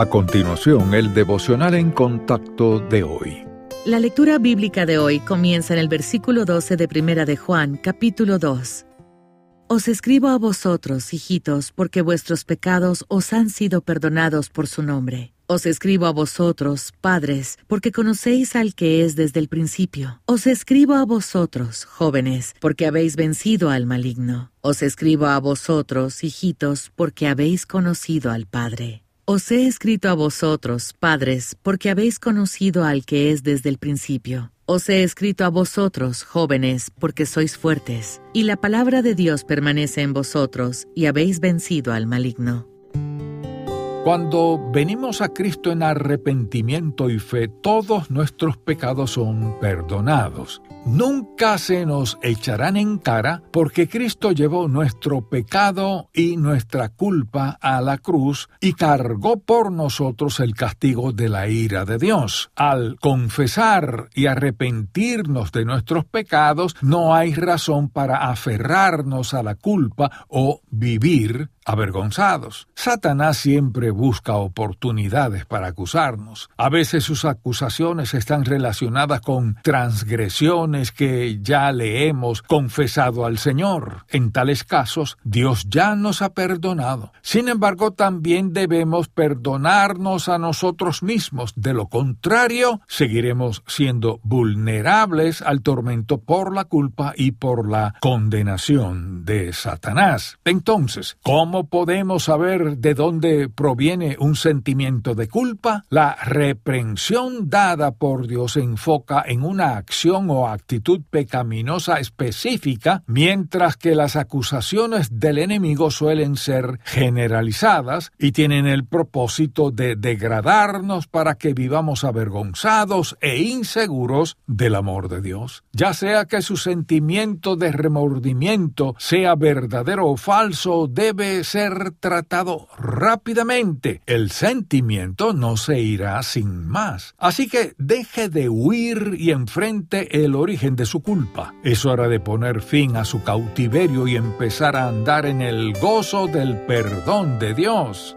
A continuación, el devocional en contacto de hoy. La lectura bíblica de hoy comienza en el versículo 12 de Primera de Juan, capítulo 2. Os escribo a vosotros, hijitos, porque vuestros pecados os han sido perdonados por su nombre. Os escribo a vosotros, padres, porque conocéis al que es desde el principio. Os escribo a vosotros, jóvenes, porque habéis vencido al maligno. Os escribo a vosotros, hijitos, porque habéis conocido al Padre. Os he escrito a vosotros, padres, porque habéis conocido al que es desde el principio. Os he escrito a vosotros, jóvenes, porque sois fuertes, y la palabra de Dios permanece en vosotros, y habéis vencido al maligno. Cuando venimos a Cristo en arrepentimiento y fe, todos nuestros pecados son perdonados. Nunca se nos echarán en cara porque Cristo llevó nuestro pecado y nuestra culpa a la cruz y cargó por nosotros el castigo de la ira de Dios. Al confesar y arrepentirnos de nuestros pecados, no hay razón para aferrarnos a la culpa o vivir avergonzados. Satanás siempre busca oportunidades para acusarnos. A veces sus acusaciones están relacionadas con transgresiones que ya le hemos confesado al Señor. En tales casos, Dios ya nos ha perdonado. Sin embargo, también debemos perdonarnos a nosotros mismos. De lo contrario, seguiremos siendo vulnerables al tormento por la culpa y por la condenación de Satanás. Entonces, ¿cómo podemos saber de dónde proviene un sentimiento de culpa? La reprensión dada por Dios se enfoca en una acción o actitud pecaminosa específica, mientras que las acusaciones del enemigo suelen ser generalizadas y tienen el propósito de degradarnos para que vivamos avergonzados e inseguros del amor de Dios. Ya sea que su sentimiento de remordimiento sea verdadero o falso, debe ser tratado rápidamente. El sentimiento no se irá sin más. Así que deje de huir y enfrente el origen de su culpa. Es hora de poner fin a su cautiverio y empezar a andar en el gozo del perdón de Dios.